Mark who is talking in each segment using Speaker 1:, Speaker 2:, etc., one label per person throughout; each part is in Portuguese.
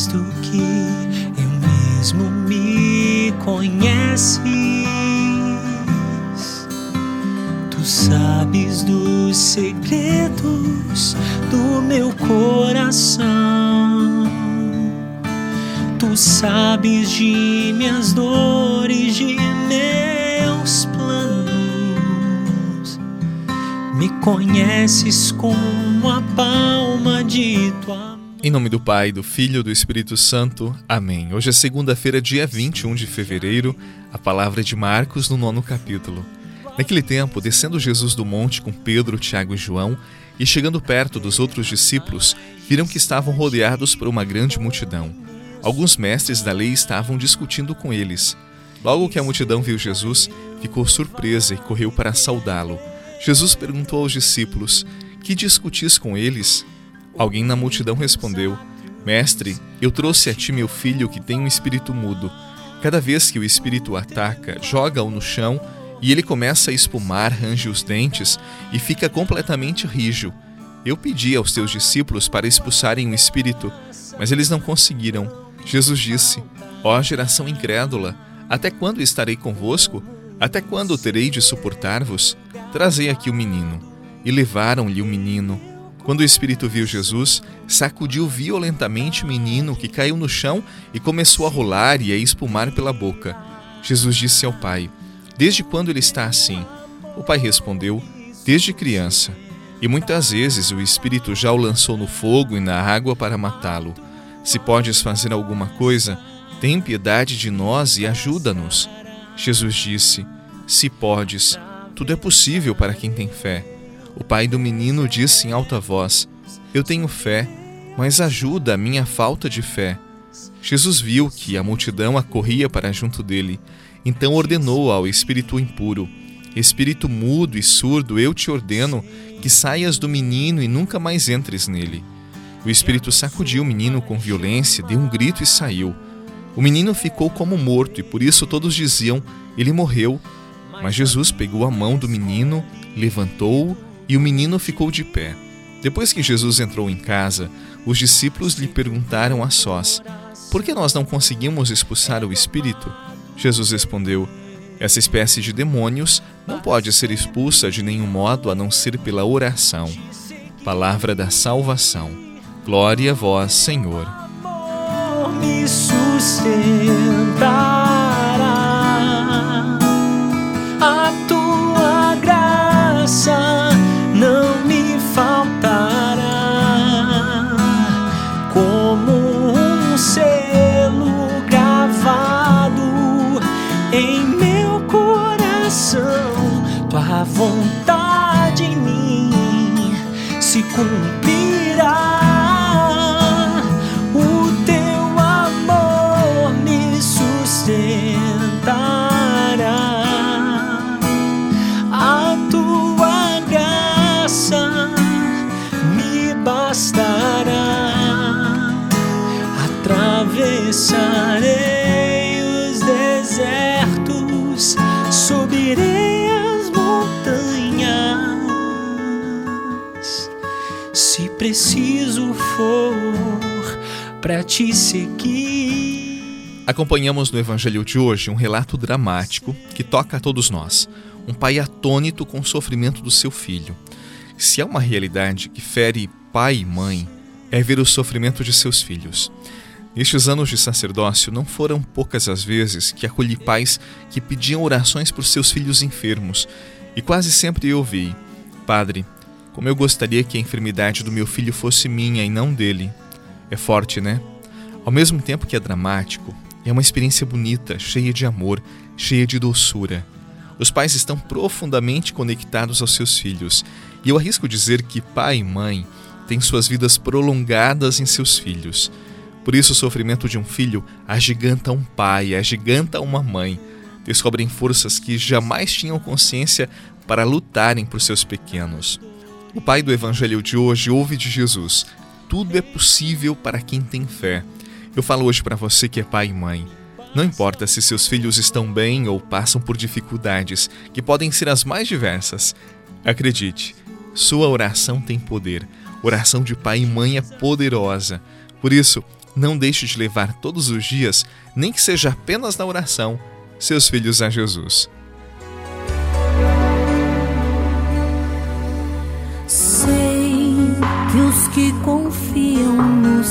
Speaker 1: mais do que eu mesmo me conheces. Tu sabes dos segredos do meu coração. Tu sabes de minhas dores, de meus planos. Me conheces como a palma de tua mão.
Speaker 2: Em nome do Pai, do Filho e do Espírito Santo. Amém. Hoje é segunda-feira, dia 21 de fevereiro, a palavra de Marcos no nono capítulo. Naquele tempo, descendo Jesus do monte com Pedro, Tiago e João, e chegando perto dos outros discípulos, viram que estavam rodeados por uma grande multidão. Alguns mestres da lei estavam discutindo com eles. Logo que a multidão viu Jesus, ficou surpresa e correu para saudá-lo. Jesus perguntou aos discípulos: Que discutis com eles? Alguém na multidão respondeu: Mestre, eu trouxe a ti meu filho que tem um espírito mudo. Cada vez que o espírito o ataca, joga-o no chão e ele começa a espumar, range os dentes e fica completamente rijo. Eu pedi aos teus discípulos para expulsarem o espírito, mas eles não conseguiram. Jesus disse: Ó oh, geração incrédula, até quando estarei convosco? Até quando terei de suportar-vos? Trazei aqui o menino. E levaram-lhe o menino. Quando o espírito viu Jesus, sacudiu violentamente o menino que caiu no chão e começou a rolar e a espumar pela boca. Jesus disse ao pai: Desde quando ele está assim? O pai respondeu: Desde criança. E muitas vezes o espírito já o lançou no fogo e na água para matá-lo. Se podes fazer alguma coisa, tem piedade de nós e ajuda-nos. Jesus disse: Se podes, tudo é possível para quem tem fé. O pai do menino disse em alta voz: Eu tenho fé, mas ajuda a minha falta de fé. Jesus viu que a multidão acorria para junto dele, então ordenou ao espírito impuro: Espírito mudo e surdo, eu te ordeno que saias do menino e nunca mais entres nele. O espírito sacudiu o menino com violência, deu um grito e saiu. O menino ficou como morto e por isso todos diziam: Ele morreu. Mas Jesus pegou a mão do menino, levantou-o e o menino ficou de pé. Depois que Jesus entrou em casa, os discípulos lhe perguntaram a sós: Por que nós não conseguimos expulsar o espírito? Jesus respondeu: Essa espécie de demônios não pode ser expulsa de nenhum modo a não ser pela oração. Palavra da salvação. Glória a vós, Senhor.
Speaker 1: Me sustenta. Vontade em mim se cumprirá. Preciso for para te seguir.
Speaker 2: Acompanhamos no Evangelho de hoje um relato dramático que toca a todos nós. Um pai atônito com o sofrimento do seu filho. Se há uma realidade que fere pai e mãe, é ver o sofrimento de seus filhos. Nestes anos de sacerdócio, não foram poucas as vezes que acolhi pais que pediam orações por seus filhos enfermos, e quase sempre eu ouvi: Padre, como eu gostaria que a enfermidade do meu filho fosse minha e não dele. É forte, né? Ao mesmo tempo que é dramático, é uma experiência bonita, cheia de amor, cheia de doçura. Os pais estão profundamente conectados aos seus filhos, e eu arrisco dizer que pai e mãe têm suas vidas prolongadas em seus filhos. Por isso, o sofrimento de um filho agiganta um pai, agiganta uma mãe. Descobrem forças que jamais tinham consciência para lutarem por seus pequenos. O pai do evangelho de hoje ouve de Jesus: tudo é possível para quem tem fé. Eu falo hoje para você que é pai e mãe. Não importa se seus filhos estão bem ou passam por dificuldades, que podem ser as mais diversas. Acredite, sua oração tem poder. Oração de pai e mãe é poderosa. Por isso, não deixe de levar todos os dias, nem que seja apenas na oração, seus filhos a Jesus.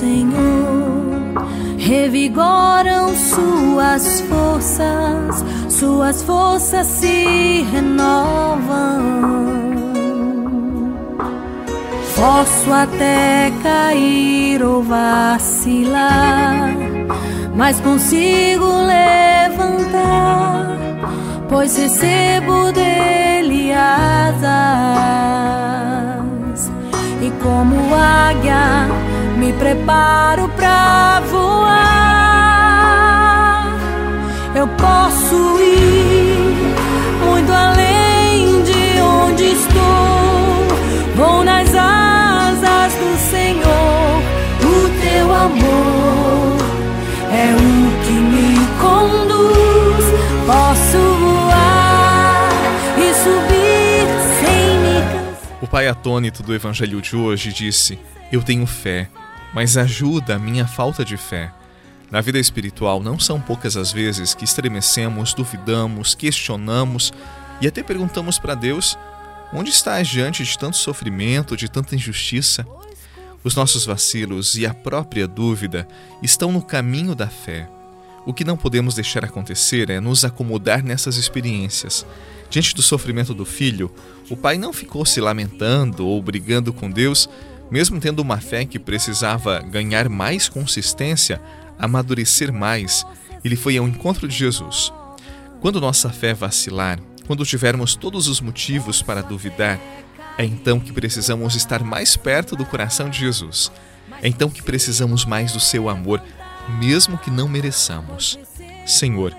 Speaker 3: Senhor revigoram suas forças, suas forças se renovam. Posso até cair ou vacilar, mas consigo levantar, pois recebo dele asas. E como águia, me preparo pra voar. Eu posso ir muito além de onde estou. Vou nas asas do Senhor, o teu amor é o que me conduz. Posso voar e subir sem me cansar.
Speaker 2: O pai atônito do evangelho de hoje disse: Eu tenho fé, mas ajuda a minha falta de fé. Na vida espiritual, não são poucas as vezes que estremecemos, duvidamos, questionamos e até perguntamos para Deus onde estás diante de tanto sofrimento, de tanta injustiça. Os nossos vacilos e a própria dúvida estão no caminho da fé. O que não podemos deixar acontecer é nos acomodar nessas experiências. Diante do sofrimento do filho, o pai não ficou se lamentando ou brigando com Deus, mesmo tendo uma fé que precisava ganhar mais consistência, amadurecer mais, ele foi ao encontro de Jesus. Quando nossa fé vacilar, quando tivermos todos os motivos para duvidar, é então que precisamos estar mais perto do coração de Jesus. É então que precisamos mais do seu amor, mesmo que não mereçamos. Senhor,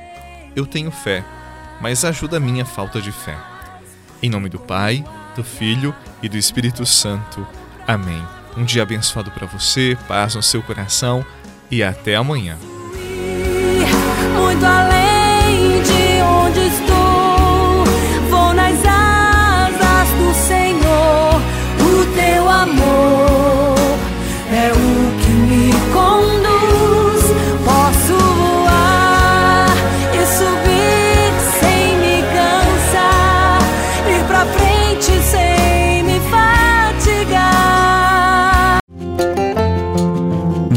Speaker 2: eu tenho fé, mas ajuda a minha falta de fé. Em nome do Pai, do Filho e do Espírito Santo. Amém. Um dia abençoado para você, paz no seu coração e até amanhã.
Speaker 3: Muito além de onde estou, vou nas asas do Senhor. O teu amor é o que me conduz. Posso voar e subir sem me cansar, ir pra frente sem